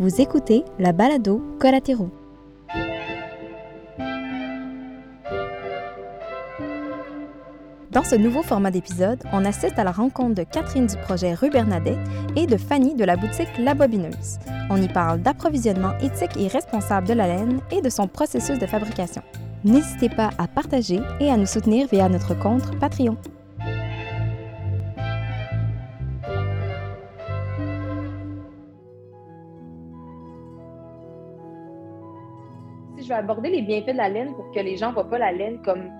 Vous écoutez la balado Collatéraux. Dans ce nouveau format d'épisode, on assiste à la rencontre de Catherine du projet Rue Bernadette et de Fanny de la boutique La Bobineuse. On y parle d'approvisionnement éthique et responsable de la laine et de son processus de fabrication. N'hésitez pas à partager et à nous soutenir via notre compte Patreon. Je vais aborder les bienfaits de la laine pour que les gens ne voient pas la laine comme.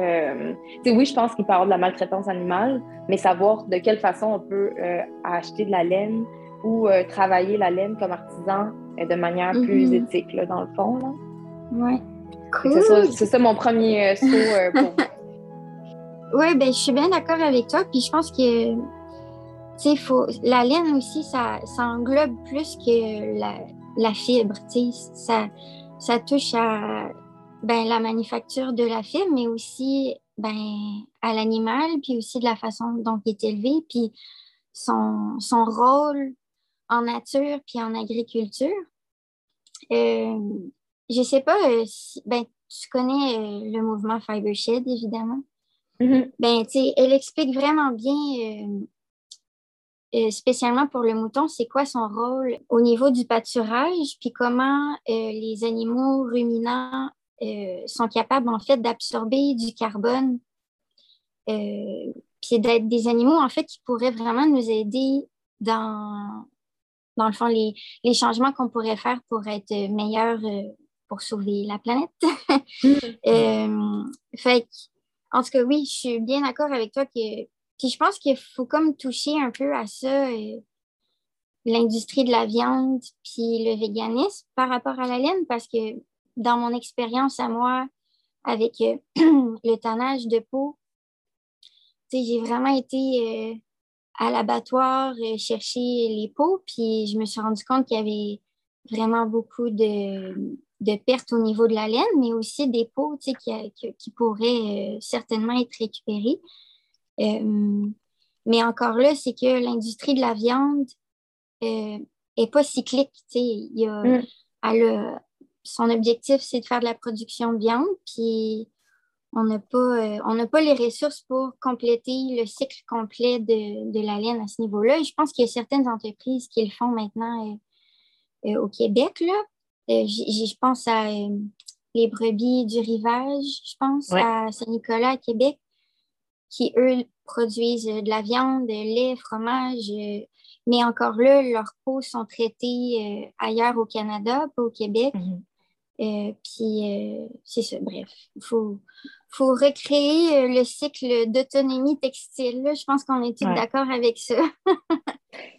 Euh, oui, je pense qu'il peut y avoir de la maltraitance animale, mais savoir de quelle façon on peut euh, acheter de la laine ou euh, travailler la laine comme artisan de manière plus Mhm. éthique, là, dans le fond. C'est Cool. ça, c'est ça mon premier euh, saut pour moi. Ouais, ben, je suis bien d'accord avec toi. Puis je pense que, faut, la laine aussi, ça, ça englobe plus que la, la fibre. Ça, ça touche à, ben, la manufacture de la fibre, mais aussi, ben, à l'animal, puis aussi de la façon dont il est élevé, puis son, son rôle en nature, puis en agriculture. Euh, je sais pas, euh, si, ben, tu connais euh, le mouvement Fibershed, évidemment. Mhm. Ben, tu sais, elle explique vraiment bien, euh, euh, spécialement pour le mouton, c'est quoi son rôle au niveau du pâturage, puis comment euh, les animaux ruminants euh, sont capables, en fait, d'absorber du carbone, puis d'être des animaux, en fait, qui pourraient vraiment nous aider dans, dans le fond, les, les changements qu'on pourrait faire pour être meilleurs pour sauver la planète. Euh, fait en tout cas, oui, je suis bien d'accord avec toi que. Puis je pense qu'il faut comme toucher un peu à ça, euh, l'industrie de la viande, puis le véganisme par rapport à la laine, parce que dans mon expérience à moi, avec euh, le tannage de peau, j'ai vraiment été euh, à l'abattoir chercher les peaux, puis je me suis rendu compte qu'il y avait vraiment beaucoup de, de pertes au niveau de la laine, mais aussi des peaux qui, qui, pourraient certainement être récupérées. Euh, mais encore là, c'est que l'industrie de la viande euh, est pas cyclique. tu sais. Il y a, Mm. elle a- son objectif, c'est de faire de la production de viande, puis on n'a pas, euh, on n'a pas les ressources pour compléter le cycle complet de, de la laine à ce niveau-là. Et je pense qu'il y a certaines entreprises qui le font maintenant euh, euh, au Québec. Là. Euh, je pense à euh, les brebis du rivage, je pense, Ouais. à Saint-Nicolas, à Québec, qui, eux, produisent de la viande, de lait, fromage. euh, mais encore là, leurs peaux sont traitées euh, ailleurs au Canada, pas au Québec. Mhm. Euh, puis c'est ça, bref. Il faut, faut recréer le cycle d'autonomie textile. là. Je pense qu'on est tous Ouais. d'accord avec ça.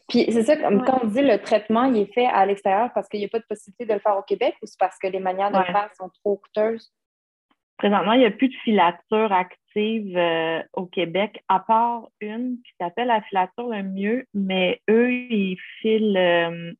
Puis c'est ça, comme Ouais. quand on dit le traitement, il est fait à l'extérieur parce qu'il n'y a pas de possibilité de le faire au Québec ou c'est parce que les manières de Ouais. le faire sont trop coûteuses? Présentement, il n'y a plus de filature active euh, au Québec, à part une qui s'appelle la filature le mieux, mais eux, ils filent, euh,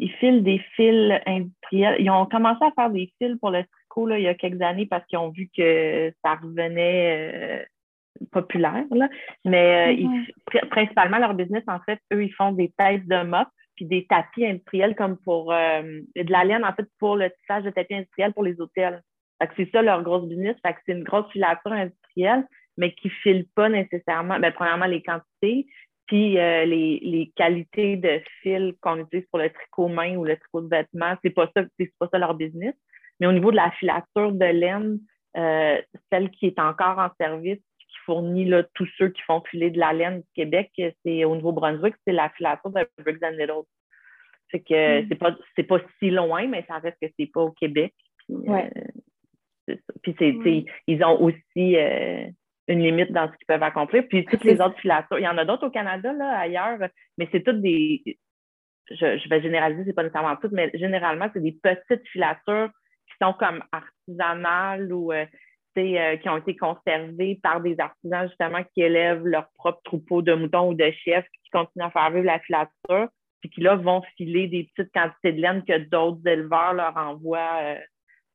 ils filent des fils industriels. Ils ont commencé à faire des fils pour le tricot là, il y a quelques années parce qu'ils ont vu que ça revenait euh, populaire. Là. Mais ils- pr- principalement, leur business, en fait, eux, ils font des têtes de mop puis des tapis industriels comme pour de la laine, en fait, pour le tissage de tapis industriels pour les hôtels. Fait que c'est ça leur grosse business. Fait que c'est une grosse filature industrielle, mais qui ne file pas nécessairement, ben, premièrement, les quantités, puis euh, les, les qualités de fil qu'on utilise pour le tricot main ou le tricot de vêtements, c'est pas ça, c'est pas ça leur business. Mais au niveau de la filature de laine, euh, celle qui est encore en service, qui fournit là, tous ceux qui font filer de la laine du Québec, c'est au Nouveau-Brunswick, c'est la filature de Briggs and Nettles. Fait que Mm. c'est pas c'est pas si loin, mais ça reste que c'est pas au Québec. Puis, Ouais. euh. Puis c'est, ils ont aussi euh, une limite dans ce qu'ils peuvent accomplir. Puis toutes les autres filatures, il y en a d'autres au Canada, là, ailleurs, mais c'est toutes des. Je, je vais généraliser, c'est pas nécessairement toutes, mais généralement, c'est des petites filatures qui sont comme artisanales ou euh, euh, qui ont été conservées par des artisans justement qui élèvent leur propre troupeau de moutons ou de chefs qui continuent à faire vivre la filature, puis qui là vont filer des petites quantités de laine que d'autres éleveurs leur envoient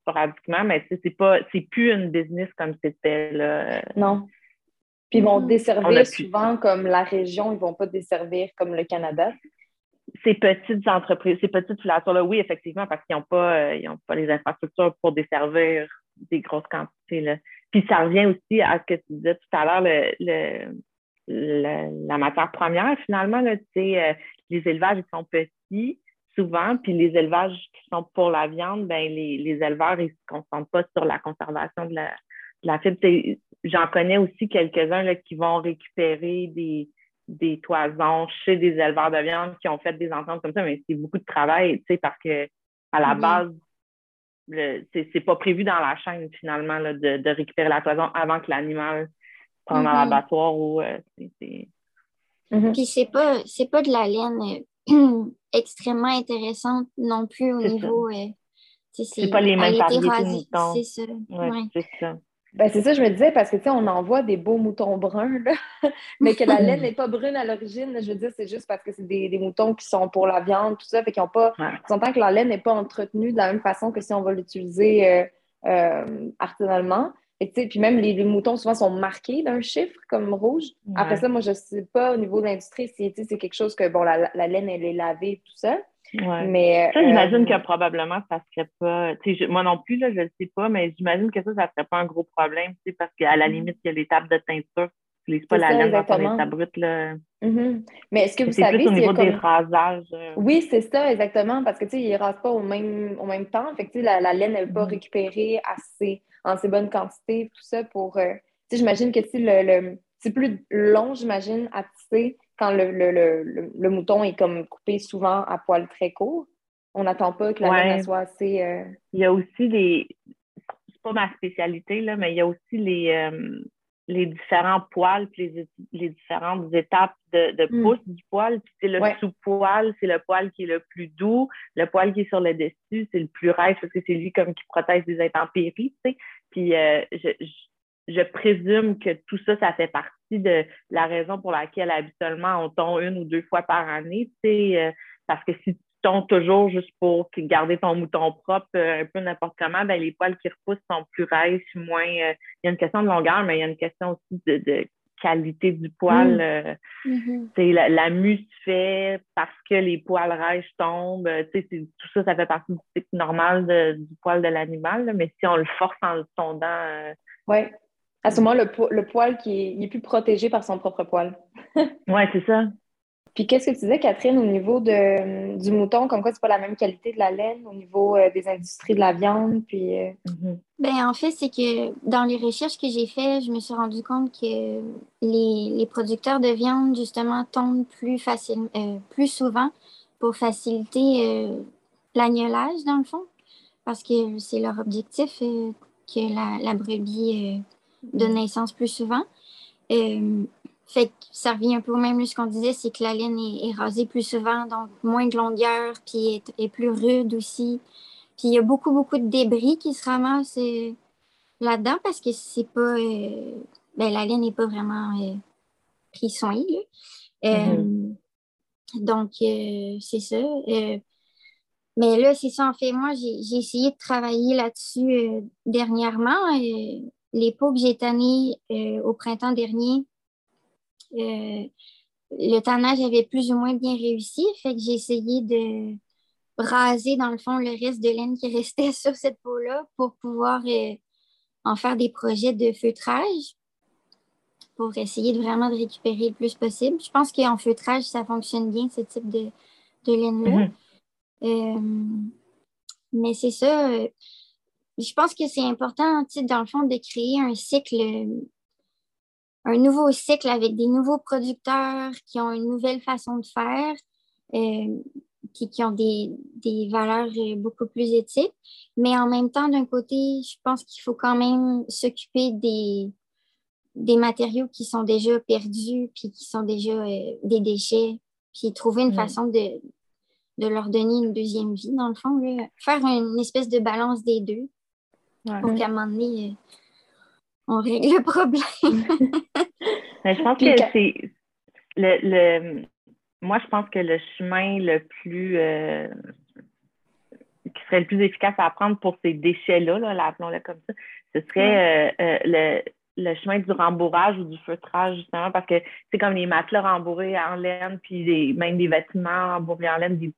sporadiquement, mais c'est pas c'est plus une business comme c'était là. Non. Puis ils vont Mhm. desservir souvent comme la région, ils vont pas desservir comme le Canada. ces petites entreprises, ces petites filatures-là, oui, effectivement, parce qu'ils n'ont pas, ils pas les infrastructures pour desservir des grosses quantités. Là. Puis ça revient aussi à ce que tu disais tout à l'heure, le, la matière première, finalement, là, euh, les élevages ils sont petits souvent, puis les élevages qui sont pour la viande, ben, les, les éleveurs, ils ne se concentrent pas sur la conservation de la, de la fibre. J'en connais aussi quelques-uns qui vont récupérer des, des toisons chez des éleveurs de viande qui ont fait des ententes comme ça, mais c'est beaucoup de travail, parce que à la base, c'est pas prévu dans la chaîne finalement là, de, de, récupérer la toison avant que l'animal prenne dans mm-hmm. l'abattoir ou euh, c'est. Mm-hmm. Puis c'est pas c'est pas de la laine euh, extrêmement intéressante non plus au niveau. Euh, c'est pas les mêmes variétés C'est ça. Ouais, C'est ça. Ben, c'est ça, je me disais, parce que, tu sais, on en voit des beaux moutons bruns, là, mais que la laine n'est pas brune à l'origine. Je veux dire, c'est juste parce que c'est des, des, moutons qui sont pour la viande, tout ça, fait qu'ils ont pas... Ouais. que la laine n'est pas entretenue de la même façon que si on va l'utiliser euh, euh, artisanalement. Et, puis même, les, les, moutons, souvent, sont marqués d'un chiffre, comme rouge. Après ça, moi, je sais pas, au niveau de l'industrie, si c'est quelque chose que, bon, la, la, laine, elle est lavée, tout ça. Mais, ça, j'imagine euh, que probablement, ça serait pas. moi non plus, là, je ne sais pas, mais j'imagine que ça, ça serait pas un gros problème, parce qu'à la mm-hmm. limite, il y a l'étape de teinture. Tu n'utilises pas la laine dans ton état brut. Là. Mm-hmm. Mais est-ce que vous savez. C'est au niveau des rasages. Euh. Oui, c'est ça, exactement, parce que tu sais, ils ne rasent pas au même, au même temps. Fait que, la, la laine, elle n'est pas mm-hmm. récupérée assez, en assez bonne quantité, tout ça pour. Euh, sais, j'imagine que le, le c'est plus long, j'imagine, à tisser quand le, le, le, mouton est comme coupé souvent à poil très court. On n'attend pas que la laine soit assez. Euh, il y a aussi les. C'est pas ma spécialité, là, mais il y a aussi les, euh, les différents poils les, les différentes étapes de, de hmm. pouce du poil. Puis c'est le sous-poil, c'est le poil qui est le plus doux. Le poil qui est sur le dessus, c'est le plus rêche parce que c'est lui comme qui protège des intempéries, tu sais. Puis euh, je je présume que tout ça, ça fait partie de la raison pour laquelle habituellement on tombe une ou deux fois par année, euh, parce que si tu tombes toujours juste pour garder ton mouton propre euh, un peu n'importe comment, ben, les poils qui repoussent sont plus rêches, moins. Euh, il y a une question de longueur, mais il y a une question aussi de, qualité du poil. Mm. Mm-hmm. la, la, mue se fait parce que les poils rêches tombent. tout ça, ça fait partie du cycle normal du poil de l'animal. Mais si on le force en le tondant. ouais. À ce moment, le, le poil qui est, plus protégé par son propre poil. oui, c'est ça. Puis qu'est-ce que tu disais, Catherine, au niveau de, du mouton, comme quoi c'est pas la même qualité de la laine au niveau euh, des industries de la viande, puis... Euh? Mm-hmm. Ben, en fait, c'est que dans les recherches que j'ai faites, je me suis rendu compte que les, les producteurs de viande, justement, tombent plus, facile, euh, plus souvent pour faciliter l'agnolage, dans le fond, parce que c'est leur objectif que la, la brebis de naissance plus souvent. Euh, fait que ça revient un peu au même ce qu'on disait, c'est que la laine est, rasée plus souvent, donc moins de longueur, puis est, plus rude aussi. Puis il y a beaucoup, beaucoup de débris qui se ramassent euh, là-dedans parce que c'est pas. Euh, ben, la laine n'est pas vraiment pris soin. Mm-hmm. Donc, c'est ça. mais là, c'est ça, en fait, moi, j'ai essayé de travailler là-dessus dernièrement les pots que j'ai tannés euh, au printemps dernier, euh, le tannage avait plus ou moins bien réussi. Fait que j'ai essayé de raser, dans le fond, le reste de laine qui restait sur cette peau-là pour pouvoir euh, en faire des projets de feutrage pour essayer de vraiment de récupérer le plus possible. Je pense qu'en feutrage, ça fonctionne bien, ce type de, de laine-là. Mm-hmm. mais c'est ça je pense que c'est important, dans le fond, de créer un cycle, un nouveau cycle avec des nouveaux producteurs qui ont une nouvelle façon de faire, euh, qui, qui, ont des, des, valeurs euh, beaucoup plus éthiques. Mais en même temps, d'un côté, je pense qu'il faut quand même s'occuper des, des matériaux qui sont déjà perdus, puis qui sont déjà euh, des déchets, puis trouver une façon de, de leur donner une deuxième vie, dans le fond. Faire une espèce de balance des deux pour qu'à un moment donné, on règle le problème. je pense que c'est le, moi, je pense que le chemin le plus euh, qui serait le plus efficace à prendre pour ces déchets-là, là, appelons-le comme ça, ce serait euh, euh, le chemin du rembourrage ou du feutrage, justement, parce que c'est comme les matelas rembourrés en laine, puis même des vêtements rembourrés en laine, des,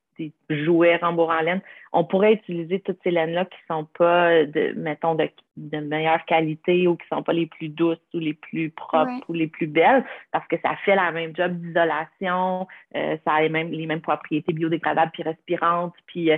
jouets rembourrés en laine. On pourrait utiliser toutes ces laines-là qui sont pas, de, mettons, de, meilleure qualité ou qui sont pas les plus douces ou les plus propres ou les plus belles, parce que ça fait la même job d'isolation, euh, ça a les mêmes, les mêmes propriétés biodégradables puis respirantes, puis... Euh,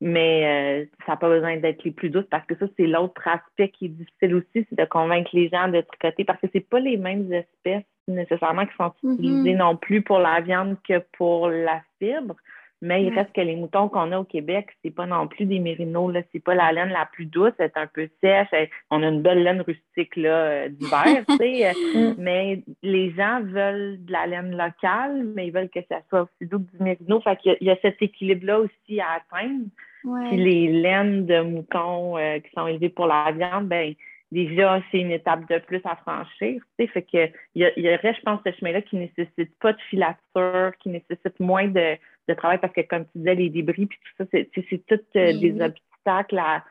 mais euh, ça n'a pas besoin d'être les plus douces parce que ça, c'est l'autre aspect qui est difficile aussi, c'est de convaincre les gens de tricoter parce que c'est pas les mêmes espèces nécessairement qui sont mm-hmm. utilisées non plus pour la viande que pour la fibre. Mais il reste que les moutons qu'on a au Québec, c'est pas non plus des mérinos, là. C'est pas la laine la plus douce, elle est un peu sèche. on a une belle laine rustique, là, euh, d'hiver, tu sais. Mm. mais les gens veulent de la laine locale, mais ils veulent que ça soit aussi doux que du mérino. Fait qu'il y, a cet équilibre-là aussi à atteindre. Puis les laines de moutons euh, qui sont élevées pour la viande, ben déjà, c'est une étape de plus à franchir. Tu fait que il y, aurait, je pense, ce chemin-là qui nécessite pas de filature, qui nécessite moins de, travail parce que, comme tu disais, les débris puis tout ça, c'est, c'est tout euh, des obstacles à,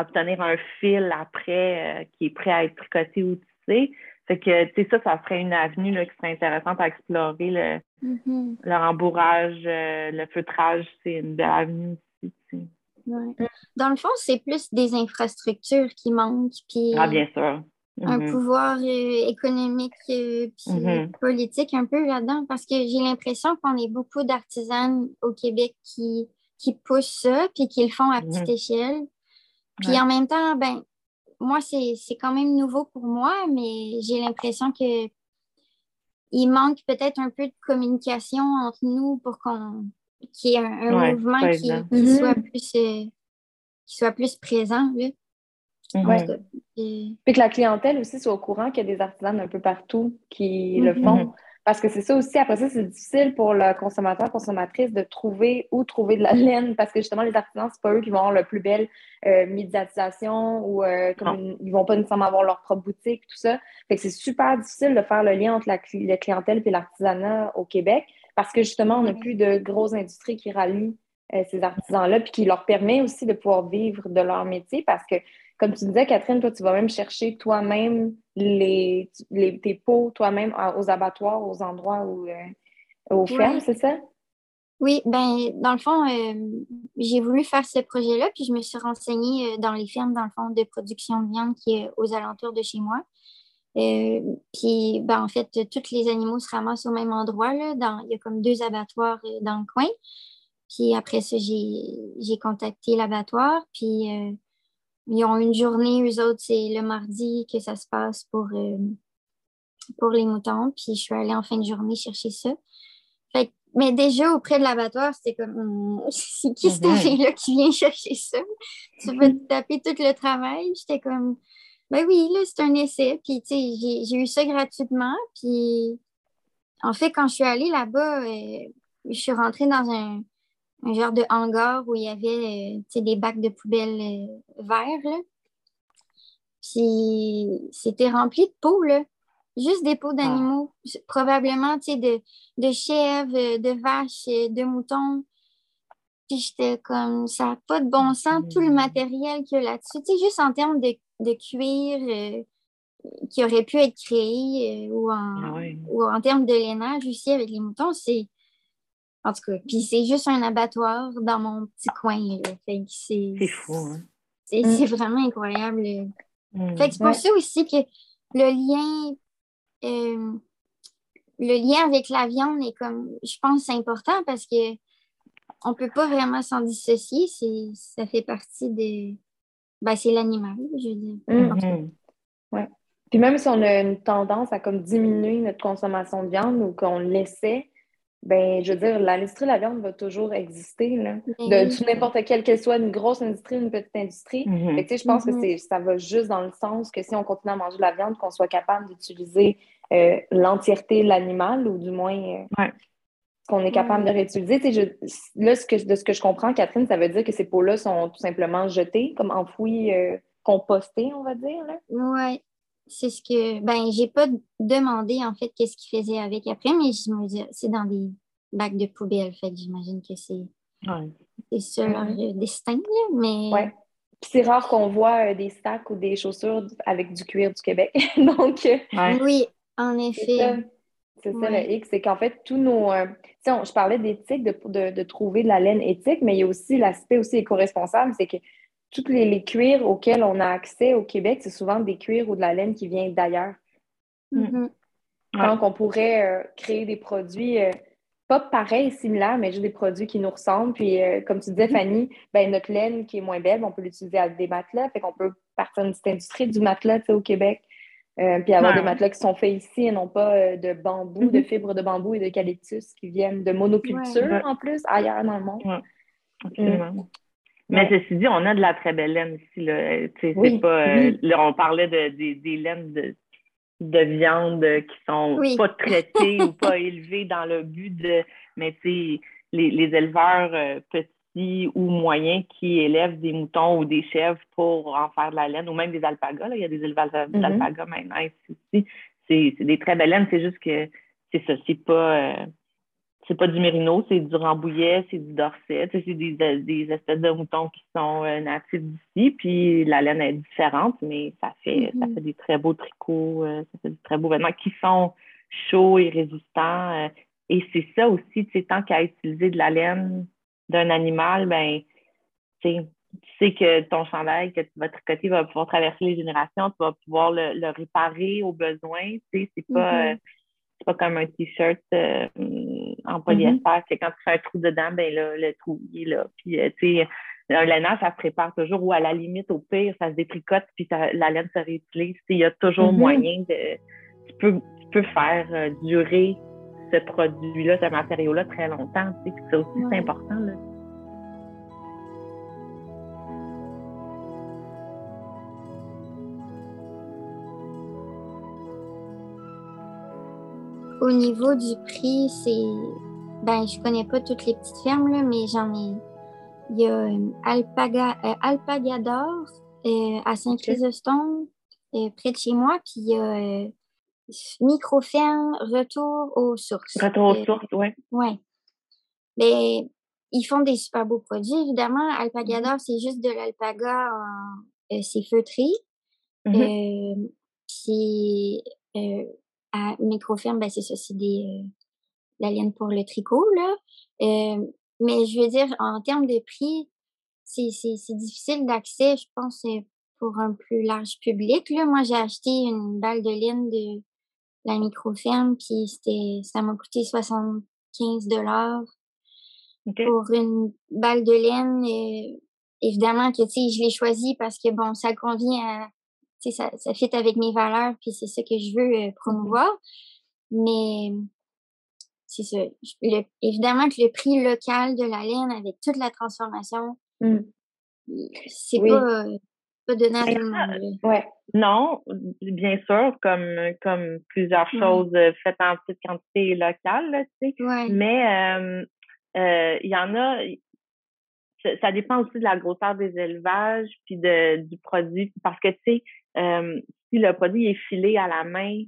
obtenir un fil après euh, qui est prêt à être tricoté ou tissé. Fait que, tu sais, ça, ça serait une avenue là, qui serait intéressante à explorer. Le, mm-hmm. le rembourrage, le feutrage, c'est une belle avenue Mm. Dans le fond, c'est plus des infrastructures qui manquent. Puis ah, bien sûr. Un mm-hmm. pouvoir euh, économique et euh, mm-hmm. politique un peu là-dedans, parce que j'ai l'impression qu'on est beaucoup d'artisans au Québec qui, qui poussent ça, puis qui le font à petite mm-hmm. échelle. Puis en même temps, ben, moi, c'est quand même nouveau pour moi, mais j'ai l'impression que il manque peut-être un peu de communication entre nous pour qu'on qui est un, mouvement qui, soit plus, euh, qui soit plus présent. Là. Mhm. Puis que la clientèle aussi soit au courant qu'il y a des artisans un peu partout qui le mhm. font. Parce que c'est ça aussi, après ça, c'est difficile pour le consommateur, consommatrice de trouver où trouver de la laine parce que justement, les artisans, c'est pas eux qui vont avoir la plus belle euh, médiatisation ou euh, comme ils vont pas nécessairement avoir leur propre boutique, tout ça. Fait que c'est super difficile de faire le lien entre la, clientèle et l'artisanat au Québec parce que justement, on n'a plus de grosses industries qui rallient euh, ces artisans-là, puis qui leur permet aussi de pouvoir vivre de leur métier parce que, comme tu disais, Catherine, toi, tu vas même chercher toi-même les, les, tes pots, toi-même aux abattoirs, aux endroits où, euh, aux fermes, c'est ça? Oui, ben dans le fond, euh, j'ai voulu faire ce projet-là, puis je me suis renseignée dans les fermes, dans le fond, de production de viande qui est aux alentours de chez moi. Euh, puis, ben, en fait, tous les animaux se ramassent au même endroit. Là, dans, il y a comme deux abattoirs euh, dans le coin. Puis après ça, j'ai contacté l'abattoir. Puis, euh, ils ont une journée, eux autres, c'est le mardi que ça se passe pour, pour les moutons. Puis, je suis allée en fin de journée chercher ça. Fait, mais déjà, auprès de l'abattoir, c'était comme, hum, c'est qui cette mm là qui vient chercher ça? Tu vas te taper tout le travail. J'étais comme, ben oui, là, c'est un essai. Puis, tu sais, j'ai eu ça gratuitement. Puis, en fait, quand je suis allée là-bas, euh, je suis rentrée dans un, genre de hangar où il y avait, euh, des bacs de poubelles euh, verts, là. Puis, c'était rempli de là. Juste des pots d'animaux. Probablement, de, de chèvres, de vaches, de moutons. Puis j'étais comme, ça n'a pas de bon sens, tout le mmh. matériel qu'il y a là-dessus. Tu sais, juste en termes de de cuir euh, qui aurait pu être créé euh, ou, en, ah ou en termes de lainage aussi avec les moutons, c'est. En tout cas, puis c'est juste un abattoir dans mon petit coin. C'est fou. Hein? C'est mm. vraiment incroyable. Mm. Fait que c'est pour ça aussi que le lien. Euh, le lien avec la viande est comme, je pense, important parce que on peut pas vraiment s'en dissocier. Ça fait partie de, ben, c'est l'animal, je veux dire. Mm-hmm. Ouais. Puis même si on a une tendance à comme diminuer notre consommation de viande ou qu'on laissait, ben je veux dire, l'industrie de la viande va toujours exister, là. Ben de n'importe quelle, qu'elle soit une grosse industrie, une petite industrie. Mm-hmm. je pense que mm-hmm. ça va juste dans le sens que si on continue à manger de la viande, qu'on soit capable d'utiliser euh, l'entièreté de l'animal, ou du moins euh, qu'on est capable de réutiliser. là, ce que, de ce que je comprends, Catherine, ça veut dire que ces pots-là sont tout simplement jetés, comme enfouis, euh, compostés, on va dire. Oui, c'est ce que. Ben, j'ai pas demandé, en fait, qu'est-ce qu'ils faisaient avec après, mais je me dis, c'est dans des bacs de poubelle, fait j'imagine que c'est. Ouais. C'est ça leur destin, mais. Ouais. c'est rare qu'on voit des sacs ou des chaussures avec du cuir du Québec. Donc, oui, en effet. C'est ça, le X, c'est qu'en fait, tous nos. je parlais d'éthique, de, de, trouver de la laine éthique, mais il y a aussi l'aspect aussi éco-responsable, c'est que tous les, les, cuirs auxquels on a accès au Québec, c'est souvent des cuirs ou de la laine qui vient d'ailleurs. Mm-hmm. Donc, on pourrait euh, créer des produits euh, pas pareils, similaires, mais juste des produits qui nous ressemblent. Puis, euh, comme tu disais, mm-hmm. Fanny, ben, notre laine qui est moins belle, on peut l'utiliser avec des matelas. Fait qu'on peut partir d'une petite industrie du matelas au Québec. puis avoir des matelas qui sont faits ici et non pas de bambou, de mm-hmm. fibres de bambou et d'eucalyptus qui viennent de monoculture en plus ailleurs dans le monde. Absolument. Mais ceci dit, on a de la très belle laine ici. Là. Oui, pas, on parlait de, des laines de, de viande qui sont pas traitées ou pas élevées dans le but de. Mais tu sais, les, les, éleveurs euh, petits ou moyens qui élèvent des moutons ou des chèvres pour en faire de la laine, ou même des alpagas. Là. Il y a des élevages mm-hmm. d'alpagas maintenant ici. C'est des très belles laines. C'est juste que c'est ça. C'est pas. Euh, c'est pas du mérino, c'est du rambouillet, c'est du dorset. C'est des, des, espèces de moutons qui sont euh, natifs d'ici. Puis la laine est différente, mais ça fait, ça mm-hmm. fait des très beaux tricots, euh, ça fait des très beaux vêtements qui sont chauds et résistants. Euh, et c'est ça aussi, tu sais, tant qu'à utiliser de la laine d'un animal, ben, tu sais que ton chandail que tu vas tricoter va pouvoir traverser les générations, tu vas pouvoir le, réparer aux besoins. Tu sais, c'est pas. C'est pas comme un t-shirt euh, en polyester, c'est quand tu fais un trou dedans, ben là, le trou, il est là. Puis, euh, tu sais, un lainage, ça se prépare toujours, ou à la limite, au pire, ça se détricote, puis la laine se réutilise. Il y a toujours mm-hmm. moyen de. Tu peux, tu peux faire euh, durer ce produit-là, ce matériau-là très longtemps. Ça aussi, c'est important. Là. Au niveau du prix, c'est. Ben, je connais pas toutes les petites fermes, là, mais j'en ai. Il y a euh, Alpaga... Euh, Alpagador euh, à Saint-Chrysostome, près de chez moi, puis il y a Microferme Retour aux sources. Retour aux sources, oui. Oui. Mais ils font des super beaux produits, évidemment. Alpagador, c'est juste de l'alpaga en. c'est feutré. Mm puis à microferme, ben c'est ça, c'est des euh, la laine pour le tricot, là. Euh, mais je veux dire, en termes de prix, c'est difficile d'accès, je pense, euh, pour un plus large public. Là. Moi, j'ai acheté une balle de laine de la microferme, puis c'était ça m'a coûté 75 dollars pour une balle de laine. évidemment que, tu sais, je l'ai choisi parce que, bon, ça convient à ça, ça fit avec mes valeurs, puis c'est ça que je veux euh, promouvoir. Mais c'est ça. évidemment que le prix local de la laine avec toute la transformation, mmh. c'est pas, pas donné à tout le monde. Ouais. Non, bien sûr, comme, comme plusieurs mmh. choses euh, faites en petite quantité locale, tu sais. Mais euh, il y en a, ça dépend aussi de la grosseur des élevages puis de, du produit. Parce que, tu sais, euh, si le produit est filé à la main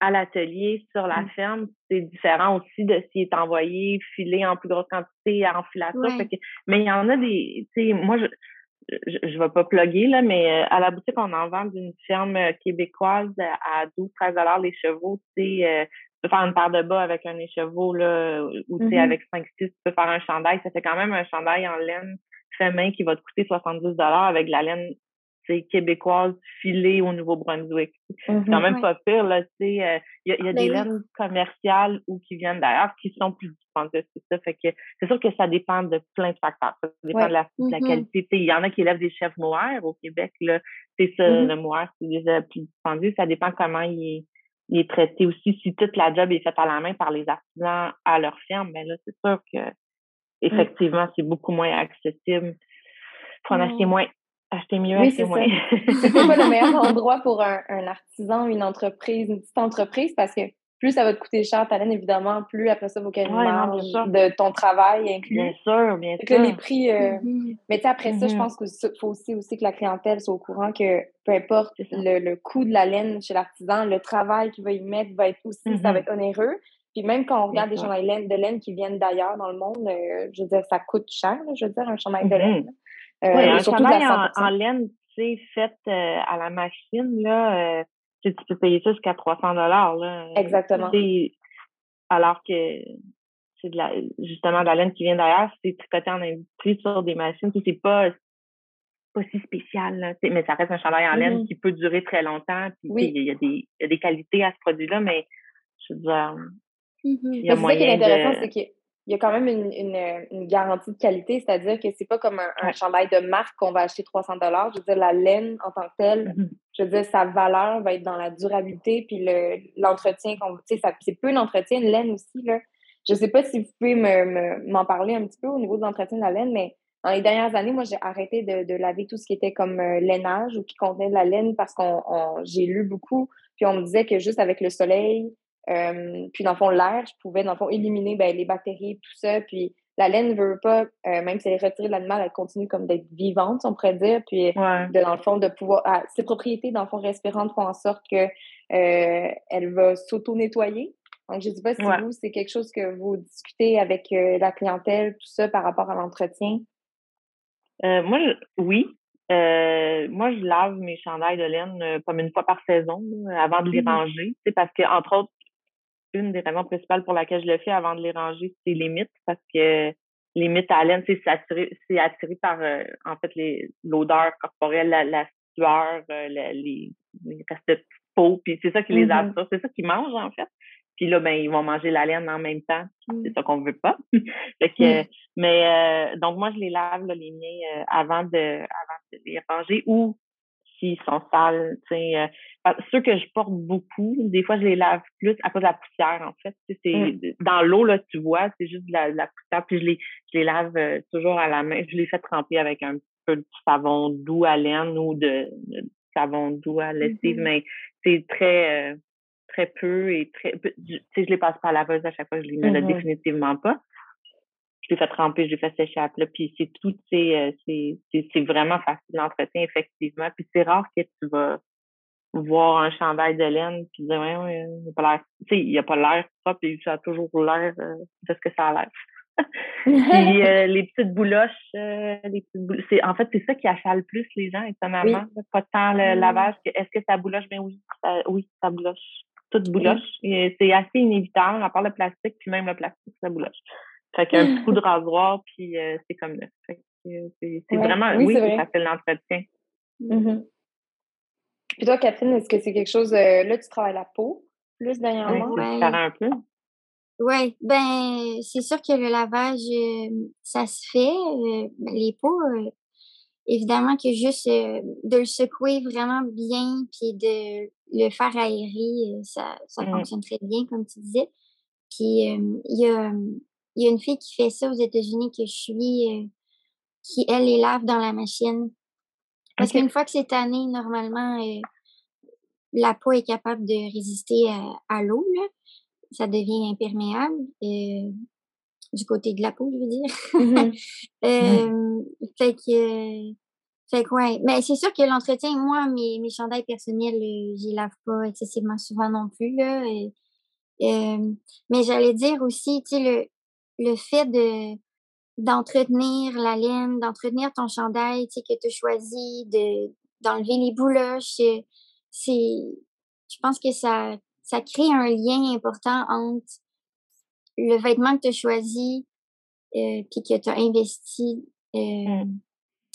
à l'atelier sur la mmh. ferme, c'est différent aussi de s'il est envoyé filé en plus grosse quantité en filature. mais il y en a des, tu sais, moi, je, je, vais pas plugger, là, mais euh, à la boutique, on en vend d'une ferme euh, québécoise à 12-13 les chevaux. Tu sais, tu peux faire une paire de bas avec un écheveau, là, ou tu sais, mmh avec 5-6, tu peux faire un chandail. Ça fait quand même un chandail en laine fait main qui va te coûter 70 avec de la laine québécoise filée au Nouveau-Brunswick. c'est quand mmh même pas pire, là, tu sais. Euh, il y a, y a des ben laines commerciales ou qui viennent d'ailleurs qui sont plus dispendieuses, c'est ça. Fait que c'est sûr que ça dépend de plein de facteurs. Ça dépend de, la, la, mmh qualité. Il y en a qui élèvent des chefs mohair au Québec, là. C'est ça, mmh le mohair, c'est déjà plus dispendieux. Ça dépend comment il est, il est traité aussi. Si toute la job est faite à la main par les artisans à leur ferme, ben là, c'est sûr que effectivement, c'est beaucoup moins accessible. Faut en acheter moins acheter mieux, oui, acheter moins. c'est pas le meilleur endroit pour un, un, artisan, une entreprise, une petite entreprise, parce que plus ça va te coûter cher ta laine, évidemment, plus après ça, il faut qu'elle ouais, de ton travail inclus. Bien sûr, bien sûr. les prix... Euh, mm-hmm. Mais après ça, je mm-hmm. pense qu'il faut aussi, aussi que la clientèle soit au courant que peu importe le, le, coût de la laine chez l'artisan, le travail qu'il va y mettre va être aussi, ça va mm-hmm. être onéreux. Puis même quand on regarde des chandails de laine qui viennent d'ailleurs dans le monde, euh, je veux dire, ça coûte cher, je veux dire, un chandail de laine. Euh, oui, un chandail en, laine, tu sais, fait euh, à la machine, là, euh, tu peux payer ça jusqu'à 300 là. Exactement. Alors que c'est de la, justement de la laine qui vient d'ailleurs, c'est tricoté en industrie sur des machines, c'est pas pas si spécial, là, mais ça reste un chandail en laine mm-hmm. qui peut durer très longtemps. Puis, oui. il, y a des, il y a des qualités à ce produit-là, mais je veux dire, mm-hmm. il y a moyen ça qui est intéressant, c'est qu'il y a quand même une, une, une garantie de qualité, c'est-à-dire que c'est pas comme un, chandail de marque qu'on va acheter 300 dollars. Je veux dire, la laine en tant que telle, mm-hmm. je veux dire, sa valeur va être dans la durabilité, puis l'entretien qu'on, tu sais, c'est peu d'entretien, une laine aussi, là. Je sais pas si vous pouvez m'en parler un petit peu au niveau de l'entretien de la laine, mais dans les dernières années, moi, j'ai arrêté de, laver tout ce qui était comme euh, lainage ou qui contenait de la laine parce qu'on j'ai lu beaucoup, puis on me disait que juste avec le soleil, euh, puis dans le fond, l'air, je pouvais, dans le fond, éliminer ben, les bactéries, tout ça. Puis la laine ne veut pas, euh, même si elle est retirée de l'animal, elle continue comme d'être vivante, on pourrait dire. Puis de, dans le fond, de pouvoir. Ah, ses propriétés, dans le fond, respirantes font en sorte que elle va s'auto-nettoyer. Donc, je ne sais pas si vous, c'est quelque chose que vous discutez avec la clientèle, tout ça, par rapport à l'entretien. Euh, moi, oui. Euh, moi, je lave mes chandails de laine euh, comme une fois par saison avant de les mmh ranger. C'est parce que, entre autres, une des raisons principales pour laquelle je le fais avant de les ranger, c'est les mythes, parce que les mythes à laine, c'est attiré, attiré par en fait l'odeur corporelle, la, la sueur, les, les restes de peau, puis c'est ça qui les mmh attire, c'est ça qui mangent en fait. Puis là, ben, ils vont manger la laine en même temps. Mm. C'est ça qu'on veut pas. fait que, mm. Mais euh, donc, moi, je les lave, là, les miens, euh, avant, de, avant de les ranger ou s'ils sont sales. Euh, ceux que je porte beaucoup, des fois, je les lave plus à cause de la poussière, en fait. C'est mm. Dans l'eau, là, tu vois, c'est juste de la, la, poussière. Puis je les, je les lave euh, toujours à la main. Je les fais tremper avec un peu de savon doux à laine ou de, savon doux à lessive, mm-hmm. mais c'est très très peu et très. Tu sais, je les passe pas à la laveuse à chaque fois, je les mets là mm-hmm. définitivement pas. Je les fais tremper, je les fais sécher à plat, puis c'est tout, euh, c'est c'est vraiment facile d'entretien, effectivement. Puis c'est rare que tu vas voir un chandail de laine puis dire ouais, ouais il n'a pas l'air tu sais il a pas l'air propre et ça a toujours l'air euh, de ce que ça a l'air puis euh, les petites bouloches les petites c'est en fait c'est ça qui achale plus les gens étonnamment pas tant le mm. lavage est-ce que ça bouloche ben oui ça, oui ça bouloche toute bouloche. C'est assez inévitable, à part le plastique, puis même le plastique, ça bouloche. Fait qu'un petit coup de rasoir, puis euh, c'est comme neuf. C'est vraiment, oui, ça fait l'entretien. Mm-hmm. Puis toi, Catherine, est-ce que c'est quelque chose, euh, là, tu travailles la peau plus dernièrement? Oui, un peu. Oui, ben, c'est sûr que le lavage, euh, ça se fait. Ben, les peaux, évidemment que juste de le secouer vraiment bien, puis de le faire aérer, euh, ça, ça mmh. fonctionne très bien, comme tu disais. Puis il y, a, y a une fille qui fait ça aux États-Unis que je suis, euh, qui, elle, les lave dans la machine. Parce qu'une fois que c'est tanné, normalement, euh, la peau est capable de résister à, l'eau. Ça devient imperméable. du côté de la peau, je veux dire. Mmh fait que fait que ouais. Mais c'est sûr que l'entretien, moi, mes, mes chandails personnels, euh, j'y lave pas excessivement souvent non plus, là. Euh, mais j'allais dire aussi, tu sais, le, fait de d'entretenir la laine, d'entretenir ton chandail, tu sais, que tu as choisi, de d'enlever les bouloches, euh, c'est je pense que ça ça crée un lien important entre le vêtement que tu as choisi euh, puis que tu as investi euh, mmh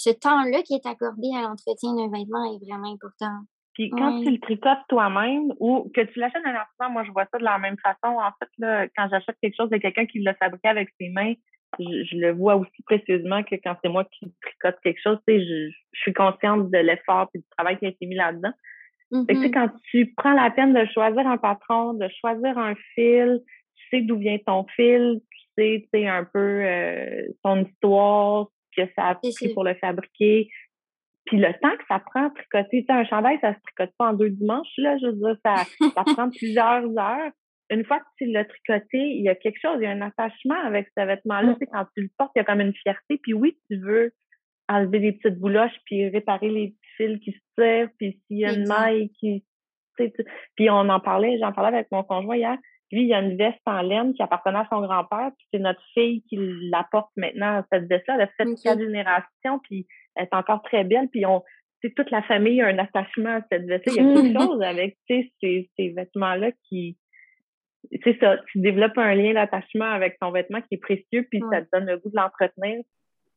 ce temps-là qui est accordé à l'entretien d'un vêtement est vraiment important. Puis quand tu le tricotes toi-même ou que tu l'achètes un artisan, moi je vois ça de la même façon. En fait, là, quand j'achète quelque chose de quelqu'un qui l'a fabriqué avec ses mains, je, le vois aussi précieusement que quand c'est moi qui tricote quelque chose, je, je suis consciente de l'effort et du travail qui a été mis là-dedans. Mm quand tu prends la peine de choisir un patron, de choisir un fil, tu sais d'où vient ton fil, tu sais, un peu euh, son histoire, que ça a pris pour le fabriquer. Puis le temps que ça prend à tricoter, un chandail, ça se tricote pas en deux dimanches, là, je veux dire, ça, ça prend plusieurs heures. Une fois que tu l'as tricoté, il y a quelque chose, il y a un attachement avec ce vêtement-là. Mmh. quand tu le portes, il y a comme une fierté. Puis oui, tu veux enlever les petites bouloches, puis réparer les fils qui se tirent, puis s'il y a une maille qui... Puis on en parlait, j'en parlais avec mon conjoint hier, lui, il y a une veste en laine qui appartenait à son grand-père, puis c'est notre fille qui la porte maintenant, cette veste-là. Elle a fait quatre générations, puis est encore très belle, puis on, toute la famille a un attachement à cette veste Il y a quelque chose avec ces, ces vêtements-là qui, c'est ça, tu développes un lien d'attachement avec ton vêtement qui est précieux, puis ça te donne le goût de l'entretenir.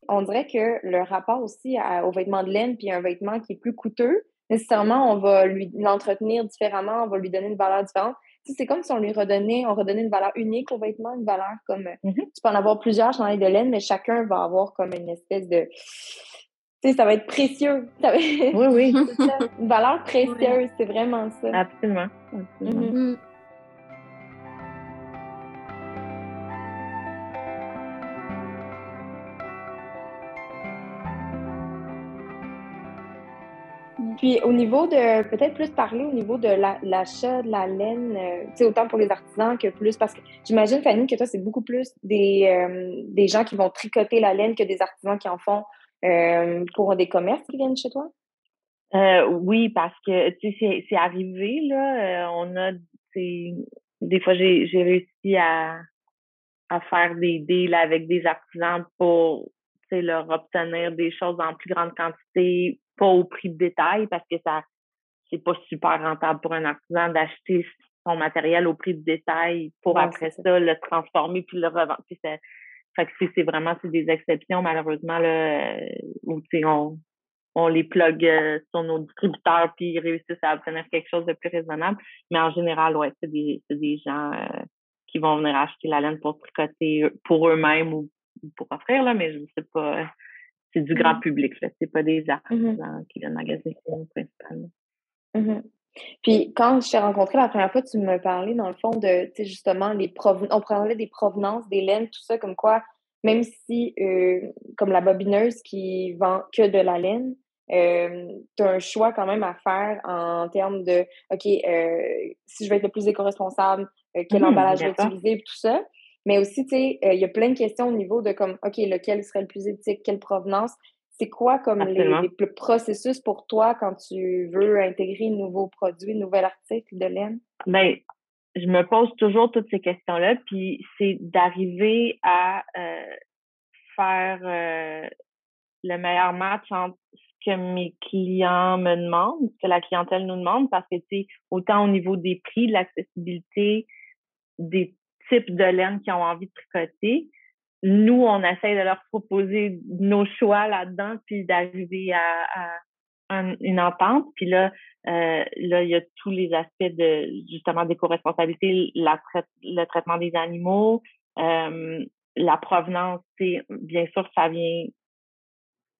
On dirait que le rapport aussi au vêtement de laine, puis un vêtement qui est plus coûteux, nécessairement, on va lui l'entretenir différemment, on va lui donner une valeur différente. c'est comme si on lui redonnait, on redonnait une valeur unique au vêtement, une valeur comme, mm-hmm. tu peux en avoir plusieurs chandails de laine, mais chacun va avoir comme une espèce de, tu sais, ça va être précieux. Oui, oui. Une valeur précieuse, c'est vraiment ça. Absolument. Mm-hmm. Mm. Puis au niveau de, peut-être plus parler au niveau de l'achat de la laine, euh, tu sais, autant pour les artisans que plus, parce que j'imagine, Fanny, que toi, c'est beaucoup plus des, euh, des gens qui vont tricoter la laine que des artisans qui en font euh, pour des commerces qui viennent chez toi? oui, parce que, tu sais, c'est arrivé, là, on a, des fois, j'ai réussi à, à faire des deals avec des artisans pour leur obtenir des choses en plus grande quantité pas au prix de détail parce que ça c'est pas super rentable pour un artisan d'acheter son matériel au prix de détail pour après ça. le transformer puis le revendre. Fait que c'est vraiment c'est des exceptions malheureusement là euh, où on on les plug euh, sur nos distributeurs puis ils réussissent à obtenir quelque chose de plus raisonnable. Mais en général, ouais, c'est des, des gens euh, qui vont venir acheter la laine pour tricoter pour eux-mêmes ou pour offrir, là, mais je sais pas c'est du grand mm-hmm. public. Ce n'est pas des artisans mm-hmm. qui viennent magasiner principalement. Mm-hmm. Puis quand je t'ai rencontré la première fois, tu me parlais dans le fond de justement les on parlait des provenances des laines, tout ça, comme quoi, même si euh, comme la bobineuse qui vend que de la laine, euh, tu as un choix quand même à faire en termes de OK, euh, si je vais être le plus éco-responsable, quel emballage je vais utiliser, tout ça. Mais aussi, tu sais, il y a plein de questions au niveau de comme, OK, lequel serait le plus éthique, quelle provenance? C'est quoi comme les, le processus pour toi quand tu veux intégrer un nouveau produit, un nouvel article de laine? Bien, je me pose toujours toutes ces questions-là, puis c'est d'arriver à euh, faire euh, le meilleur match entre ce que mes clients me demandent, ce que la clientèle nous demande, parce que, tu sais, autant au niveau des prix, de l'accessibilité, des types de laine qui ont envie de tricoter. Nous, on essaie de leur proposer nos choix là-dedans, puis d'arriver à, une entente. Puis là, euh, là, il y a tous les aspects de justement d'éco-responsabilité, le traitement des animaux, euh, la provenance, bien sûr, ça vient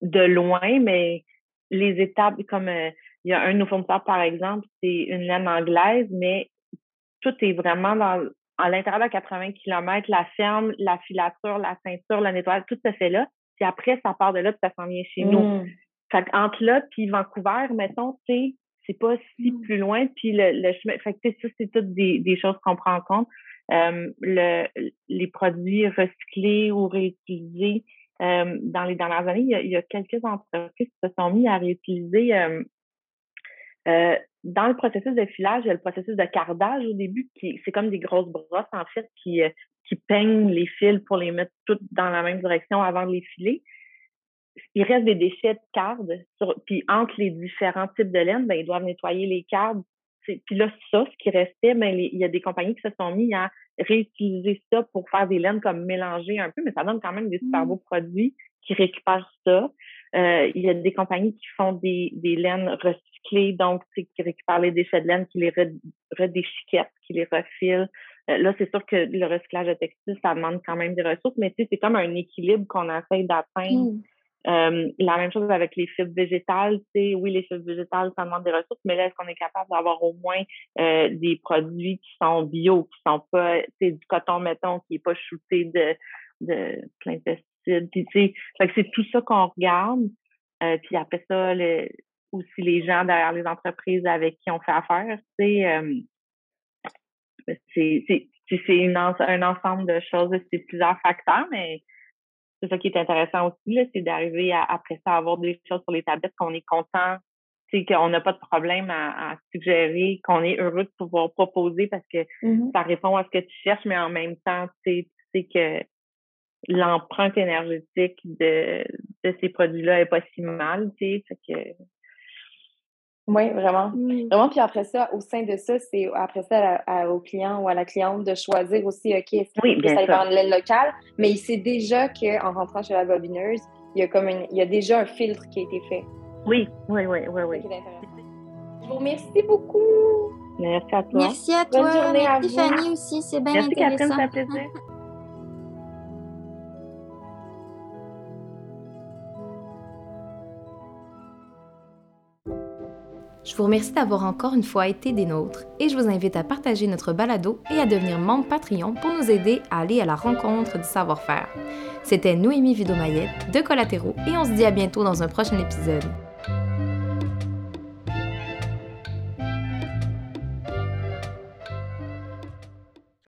de loin, mais les étapes, comme euh, il y a un de nos fournisseurs, par exemple, c'est une laine anglaise, mais tout est vraiment dans à l'intérieur de 80 km, la ferme, la filature, la ceinture, le nettoyage, tout se fait là. Puis après, ça part de là, puis ça s'en vient chez nous. Mm. Fait entre là puis Vancouver, mettons, tu sais, c'est pas si mm. plus loin. Puis le, le chemin, fait que ça, c'est toutes des, des choses qu'on prend en compte. Euh, le, les produits recyclés ou réutilisés. Euh, dans les dernières années, il y, a, il y, a, quelques entreprises qui se sont mis à réutiliser euh, euh dans le processus de filage, il y a le processus de cardage au début, qui c'est comme des grosses brosses, en fait, qui, euh, qui peignent les fils pour les mettre toutes dans la même direction avant de les filer. Il reste des déchets de cardes, puis entre les différents types de laine, ben, ils doivent nettoyer les cardes. Puis là, ça, ce qui restait, ben, il y a des compagnies qui se sont mis à réutiliser ça pour faire des laines comme mélangées un peu, mais ça donne quand même des super mmh. beaux produits qui récupèrent ça. Euh, il y a des compagnies qui font des, des laines recyclées, donc qui récupèrent les déchets de laine, qui les redéchiquettent, qui les refilent. Euh, là, c'est sûr que le recyclage de textile, ça demande quand même des ressources, mais c'est comme un équilibre qu'on essaie d'atteindre. Mmh. Euh, la même chose avec les fibres végétales. Oui, les fibres végétales, ça demande des ressources, mais là, est-ce qu'on est capable d'avoir au moins des produits qui sont bio, qui sont pas, du coton, mettons, qui n'est pas shooté de, de plein de pesticides c'est tout ça qu'on regarde. Euh, puis après ça, aussi les gens derrière les entreprises avec qui on fait affaire, euh, c'est c'est un ensemble de choses, c'est plusieurs facteurs, mais c'est ça qui est intéressant aussi, c'est d'arriver après ça à avoir des choses sur les tablettes qu'on est content, qu'on n'a pas de problème à, suggérer, qu'on est heureux de pouvoir proposer parce que mm-hmm. ça répond à ce que tu cherches, mais en même temps, tu sais que l'empreinte énergétique de, de ces produits-là est pas si mal, tu sais. que... Oui, vraiment. Mm. Vraiment, puis après ça, au sein de ça, c'est après ça au client ou à la cliente de choisir aussi, OK, est-ce qu'il oui, aller vendre l'aile locale? Mais il sait déjà qu'en rentrant chez la bobineuse, il y a comme il y a déjà un filtre qui a été fait. Oui, oui, oui, oui, oui. Je vous remercie beaucoup. Merci à toi. Merci à toi. Bonne journée à vous. Fanny aussi, c'est bien Merci intéressant. Catherine, ça plaisir. Je vous remercie d'avoir encore une fois été des nôtres et je vous invite à partager notre balado et à devenir membre Patreon pour nous aider à aller à la rencontre du savoir-faire. C'était Noémie Vidomayette de Collatéraux et on se dit à bientôt dans un prochain épisode.